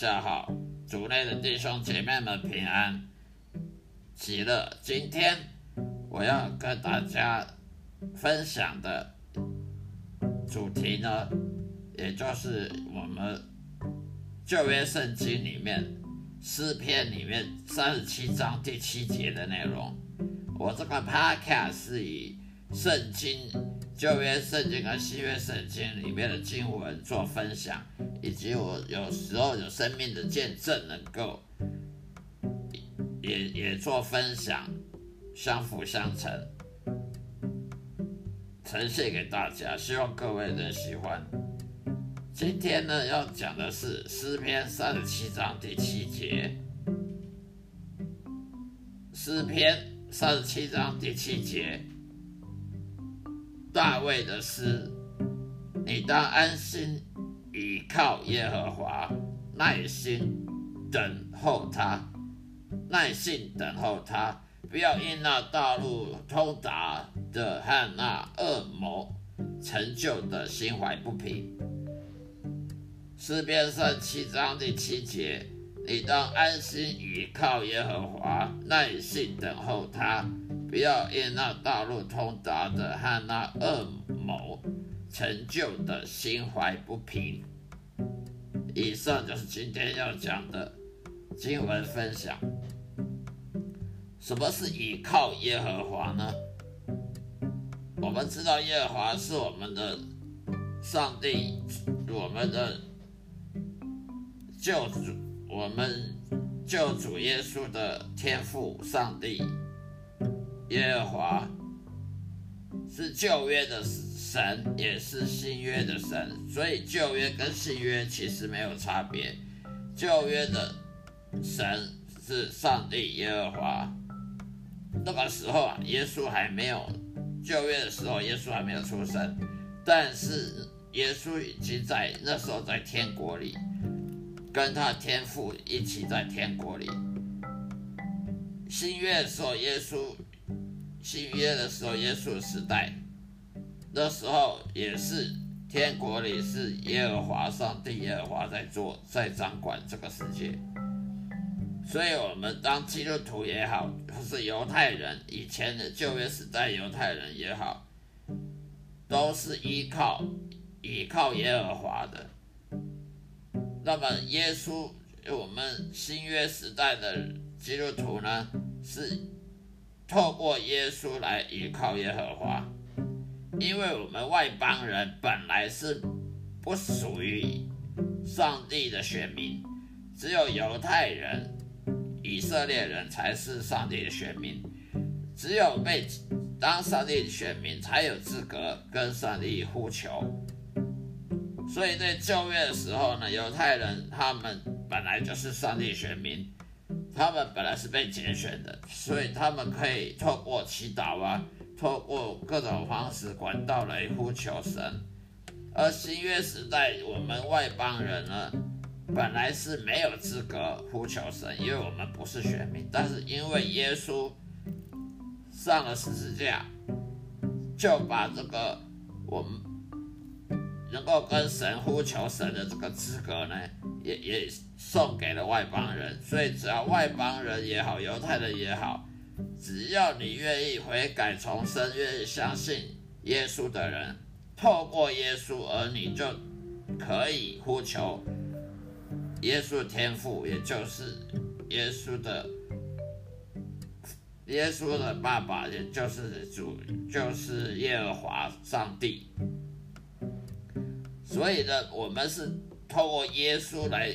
大家好，主内的弟兄姐妹们平安喜乐。今天我要跟大家分享的主题呢，也就是我们旧约圣经里面诗篇里面三十七章第七节的内容。我这个 podcast 是以圣经旧约圣经和新约圣经里面的经文做分享，以及我有时候有生命的见证，能够也也做分享，相辅相成，呈现给大家，希望各位能喜欢。今天呢，要讲的是诗篇三十七章第七节，诗篇三十七章第七节。大卫的诗，你当安心倚靠耶和华，耐心等候他，耐心等候他，不要因那道路通达的和那恶魔成就的心怀不平。诗篇三七章第七节，你当安心倚靠耶和华，耐心等候他。不要因那道路通达的和那恶谋成就的心怀不平。以上就是今天要讲的经文分享。什么是倚靠耶和华呢？我们知道耶和华是我们的上帝，我们的救主，我们救主耶稣的天父上帝。耶和华是旧约的神，也是新约的神，所以旧约跟新约其实没有差别。旧约的神是上帝耶和华，那个时候啊，耶稣还没有，旧约的时候耶稣还没有出生，但是耶稣已经在那时候在天国里，跟他天父一起在天国里。新约的时候耶稣。新约的时候，耶稣时代，那时候也是天国里是耶和华上帝耶和华在做，在掌管这个世界。所以，我们当基督徒也好，或是犹太人，以前的旧约时代犹太人也好，都是依靠依靠耶和华的。那么，耶稣，我们新约时代的基督徒呢，是。透过耶稣来依靠耶和华，因为我们外邦人本来是不属于上帝的选民，只有犹太人、以色列人才是上帝的选民，只有被当上帝选民才有资格跟上帝呼求。所以在旧约的时候呢，犹太人他们本来就是上帝选民。他们本来是被拣选的，所以他们可以透过祈祷啊，透过各种方式管道来呼求神。而新约时代，我们外邦人呢，本来是没有资格呼求神，因为我们不是选民。但是因为耶稣上了十字架，就把这个我们。能够跟神呼求神的这个资格呢，也也送给了外邦人。所以只要外邦人也好，犹太人也好，只要你愿意悔改重生，愿意相信耶稣的人，透过耶稣，而你就可以呼求耶稣的天父，也就是耶稣的耶稣的爸爸，也就是主，就是耶和华上帝。所以呢，我们是透过耶稣来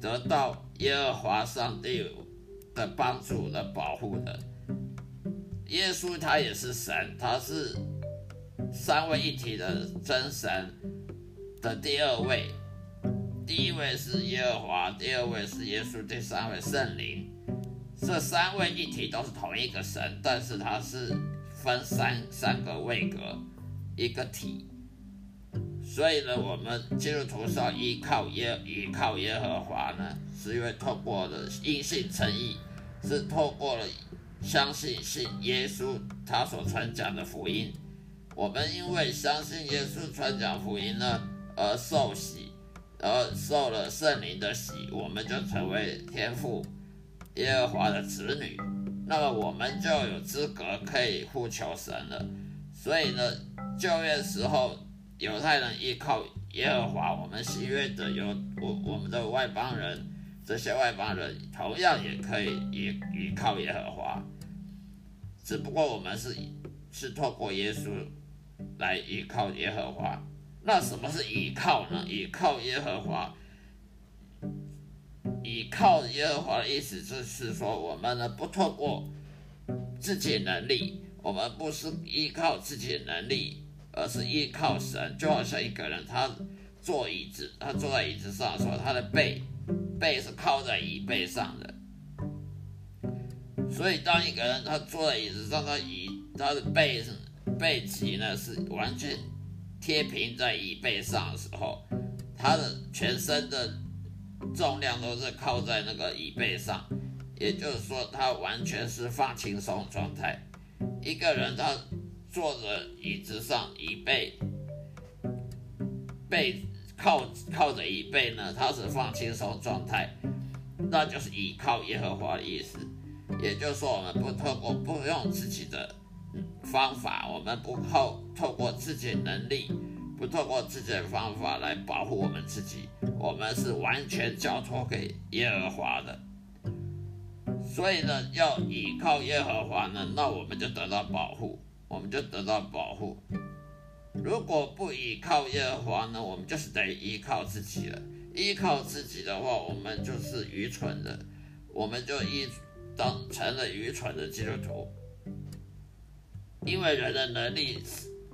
得到耶和华上帝的帮助的保护的。耶稣他也是神，他是三位一体的真神的第二位。第一位是耶和华，第二位是耶稣，第三位圣灵。这三位一体都是同一个神，但是他是分三三个位格，一个体。所以呢，我们基督徒是要依靠耶依靠耶和华呢，是因为透过了因信称义，是透过了相信信耶稣他所传讲的福音。我们因为相信耶稣传讲福音呢而受洗，而受了圣灵的洗，我们就成为天父耶和华的子女，那么我们就有资格可以呼求神了。所以呢，旧约时候犹太人依靠耶和华，我们新约的有我我们的外邦人，这些外邦人同样也可以依依靠耶和华，只不过我们是是透过耶稣来依靠耶和华。那什么是依靠呢？依靠耶和华，依靠耶和华的意思就是说，我们呢不透过自己能力，我们不是依靠自己的能力，而是依靠神。就好像一个人，他坐椅子，他坐在椅子上的时候，他的背背是靠在椅背上的。所以，当一个人他坐在椅子上，他椅他的背背脊呢是完全。贴平在椅背上的时候，他的全身的重量都是靠在那个椅背上，也就是说，他完全是放轻松状态。一个人他坐着椅子上，椅背背靠靠着椅背呢，他是放轻松状态，那就是依靠耶和华的意思。也就是说，我们不透过不用自己的。方法，我们不靠透过自己能力，不透过自己的方法来保护我们自己，我们是完全交托给耶和华的。所以呢，要依靠耶和华呢，那我们就得到保护，我们就得到保护。如果不依靠耶和华呢，我们就是得依靠自己了。依靠自己的话，我们就是愚蠢的，我们就一当成了愚蠢的基督徒。因为人的能力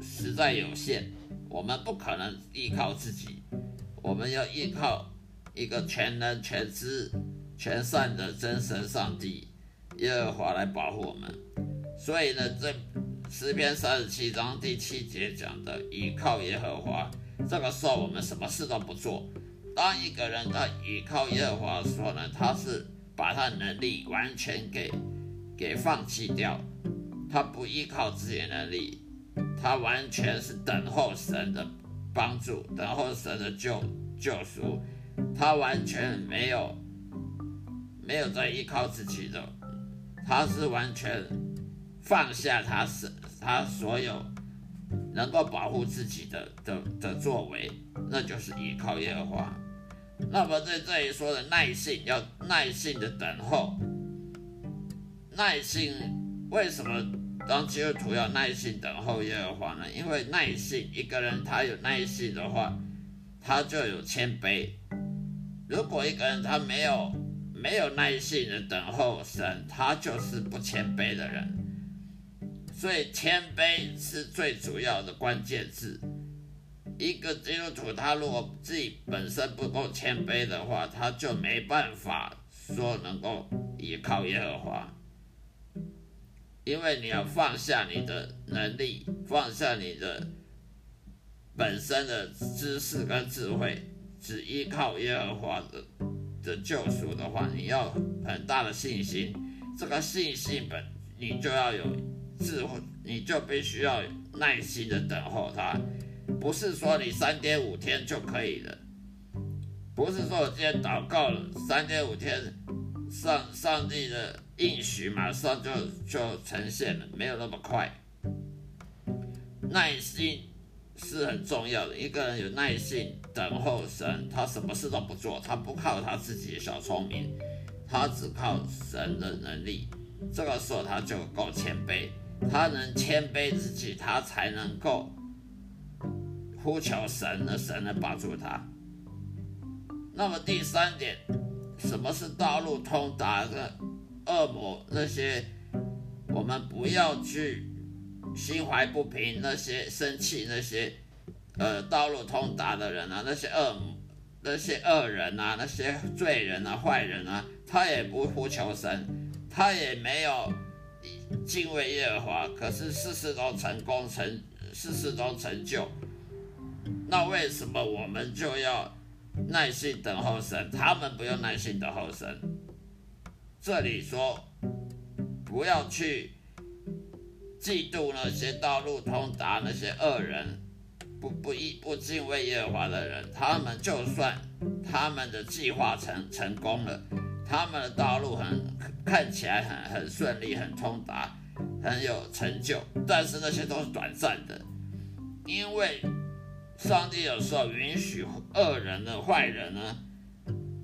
实在有限，我们不可能依靠自己，我们要依靠一个全能、全知、全善的真神上帝耶和华来保护我们。所以呢，这诗篇三十七章第七节讲的依靠耶和华，这个时候我们什么事都不做。当一个人在依靠耶和华的时候呢，他是把他能力完全给给放弃掉。他不依靠自己的能力，他完全是等候神的帮助，等候神的救救赎，他完全没有没有在依靠自己的，他是完全放下他是他所有能够保护自己的的的作为，那就是依靠耶和华。那么在这里说的耐性，要耐性的等候，耐性为什么？当基督徒要耐心等候耶和华呢？因为耐心，一个人他有耐心的话，他就有谦卑。如果一个人他没有没有耐心的等候神，他就是不谦卑的人。所以谦卑是最主要的关键字。一个基督徒他如果自己本身不够谦卑的话，他就没办法说能够依靠耶和华。因为你要放下你的能力，放下你的本身的知识跟智慧，只依靠耶和华的的救赎的话，你要很大的信心。这个信心本你就要有智慧，你就必须要耐心的等候他，不是说你三天五天就可以了，不是说我今天祷告了三天五天，上上帝的。应许马上就就呈现了，没有那么快。耐心是很重要的，一个人有耐心等候神，他什么事都不做，他不靠他自己的小聪明，他只靠神的能力。这个时候他就够谦卑，他能谦卑自己，他才能够呼求神的，神能帮助他。那么第三点，什么是道路通达的？恶魔那些，我们不要去心怀不平，那些生气那些，呃，道路通达的人啊，那些恶魔，那些恶人啊，那些罪人啊，坏人啊，他也不呼求神，他也没有敬畏耶和华，可是事事都成功成，事事都成就。那为什么我们就要耐心等候神？他们不用耐心等候神。这里说，不要去嫉妒那些道路通达那些恶人，不不一不敬畏耶和华的人，他们就算他们的计划成成功了，他们的道路很看起来很很顺利，很通达，很有成就。但是那些都是短暂的，因为上帝有时候允许恶人呢、坏人呢，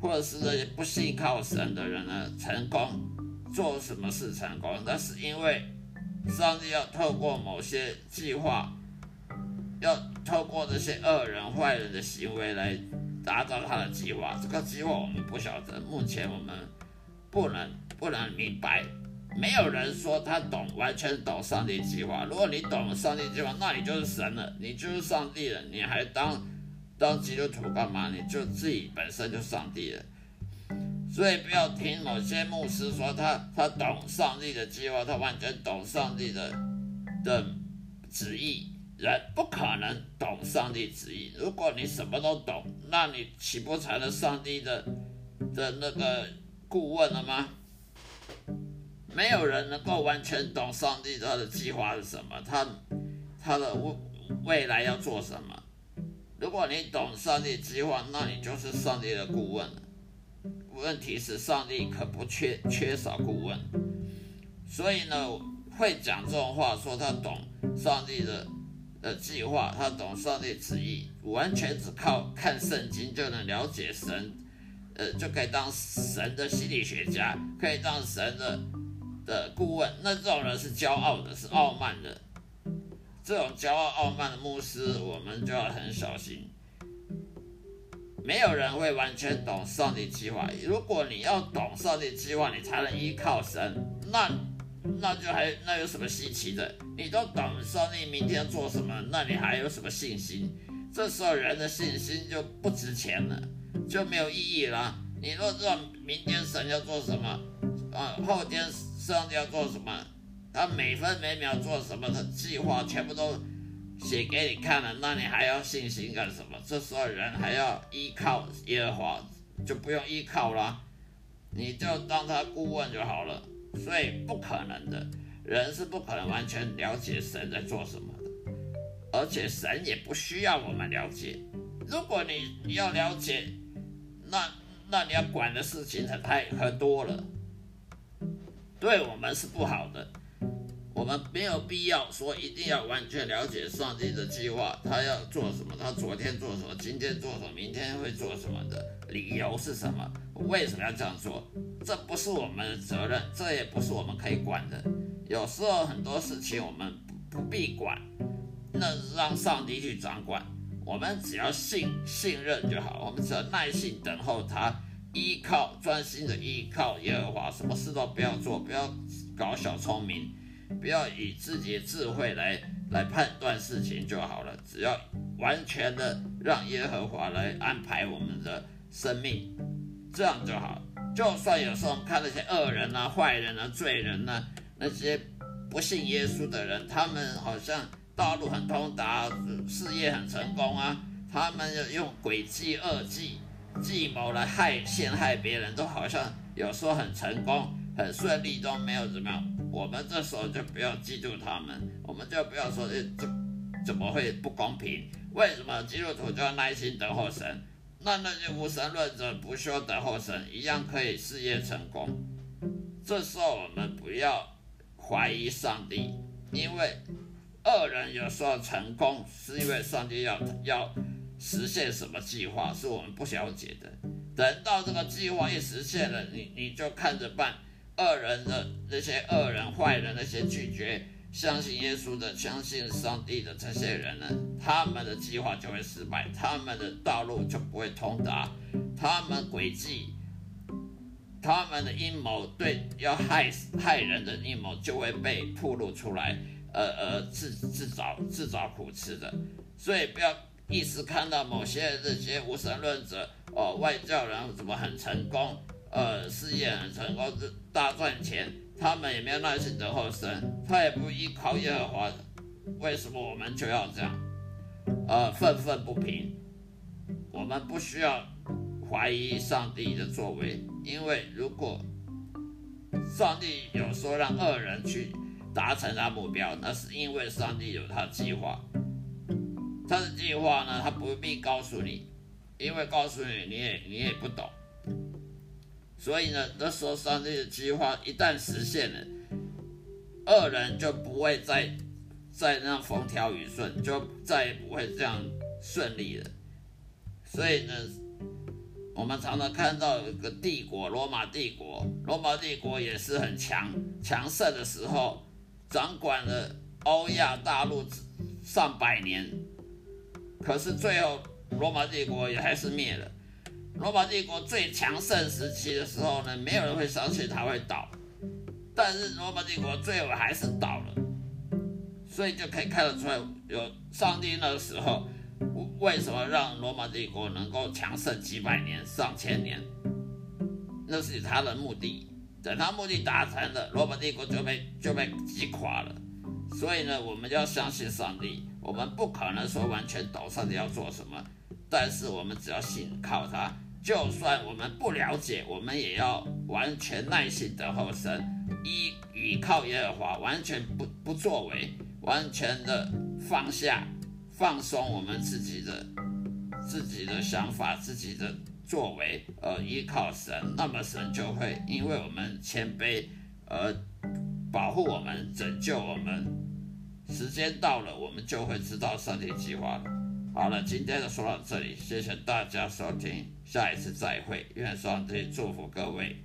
或者是那些不信靠神的人呢成功，做什么事成功，那是因为上帝要透过某些计划，要透过这些恶人、坏人的行为来。达到他的计划，这个计划我们不晓得，目前我们不能不能明白。没有人说他懂，完全懂上帝计划。如果你懂上帝计划，那你就是神了，你就是上帝了。你还当当基督徒干嘛？你就自己本身就上帝了。所以不要听某些牧师说他他懂上帝的计划，他完全懂上帝的的旨意。人不可能懂上帝旨意。如果你什么都懂，那你岂不成了上帝的的那个顾问了吗？没有人能够完全懂上帝他的计划是什么，他他的未未来要做什么。如果你懂上帝计划，那你就是上帝的顾问了。问题是上帝可不缺缺少顾问，所以呢，会讲这种话，说他懂上帝的。的计划，他懂上帝旨意，完全只靠看圣经就能了解神，呃，就可以当神的心理学家，可以当神的的顾问。那这种人是骄傲的，是傲慢的。这种骄傲傲慢的牧师，我们就要很小心。没有人会完全懂上帝计划。如果你要懂上帝计划，你才能依靠神。那。那就还那有什么稀奇的？你都等上帝明天做什么，那你还有什么信心？这时候人的信心就不值钱了，就没有意义了。你若知道明天神要做什么，啊，后天上帝要做什么，他每分每秒做什么的计划全部都写给你看了，那你还要信心干什么？这时候人还要依靠耶和华，就不用依靠了，你就当他顾问就好了。所以不可能的，人是不可能完全了解神在做什么的，而且神也不需要我们了解。如果你要了解，那那你要管的事情很太很多了，对我们是不好的。我们没有必要说一定要完全了解上帝的计划，他要做什么，他昨天做什么，今天做什么，明天会做什么的理由是什么？为什么要这样做？这不是我们的责任，这也不是我们可以管的。有时候很多事情我们不必管，那让上帝去掌管，我们只要信信任就好，我们只要耐心等候他，依靠专心的依靠耶和华，什么事都不要做，不要搞小聪明。不要以自己的智慧来来判断事情就好了，只要完全的让耶和华来安排我们的生命，这样就好。就算有时候看那些恶人啊、坏人啊、罪人啊，那些不信耶稣的人，他们好像道路很通达，事业很成功啊，他们用诡计、恶计、计谋来害、陷害别人，都好像有时候很成功、很顺利，都没有怎么样。我们这时候就不要嫉妒他们，我们就不要说，这怎么会不公平？为什么基督徒就要耐心等候神？那那些无神论者不需要等候神，一样可以事业成功。这时候我们不要怀疑上帝，因为恶人有时候成功是因为上帝要要实现什么计划，是我们不了解的。等到这个计划一实现了，你你就看着办。恶人的那些恶人、坏人，那些拒绝相信耶稣的、相信上帝的这些人呢，他们的计划就会失败，他们的道路就不会通达，他们诡计、他们的阴谋，对要害害人的阴谋就会被暴露出来，呃呃，自自找自找苦吃的。所以不要一时看到某些这些无神论者哦，外教人怎么很成功。呃，事业很成功，大赚钱，他们也没有耐心等候神，他也不依靠耶和华，为什么我们就要这样？呃，愤愤不平。我们不需要怀疑上帝的作为，因为如果上帝有说让恶人去达成他目标，那是因为上帝有他计划。他的计划呢，他不必告诉你，因为告诉你，你也你也不懂。所以呢，那时候上帝的计划一旦实现了，恶人就不会再再那样风调雨顺，就再也不会这样顺利了。所以呢，我们常常看到有个帝国——罗马帝国，罗马帝国也是很强强盛的时候，掌管了欧亚大陆上百年。可是最后，罗马帝国也还是灭了。罗马帝国最强盛时期的时候呢，没有人会相信它会倒，但是罗马帝国最后还是倒了。所以就可以看得出来，有上帝那个时候为什么让罗马帝国能够强盛几百年、上千年，那是他的目的。等他目的达成了，罗马帝国就被就被击垮了。所以呢，我们要相信上帝。我们不可能说完全懂上帝要做什么，但是我们只要信靠他，就算我们不了解，我们也要完全耐心的候神，依倚靠耶和华，完全不不作为，完全的放下、放松我们自己的自己的想法、自己的作为，而依靠神，那么神就会因为我们谦卑而保护我们、拯救我们。时间到了，我们就会知道上帝计划了。好了，今天就说到这里，谢谢大家收听，下一次再会，愿上帝祝福各位。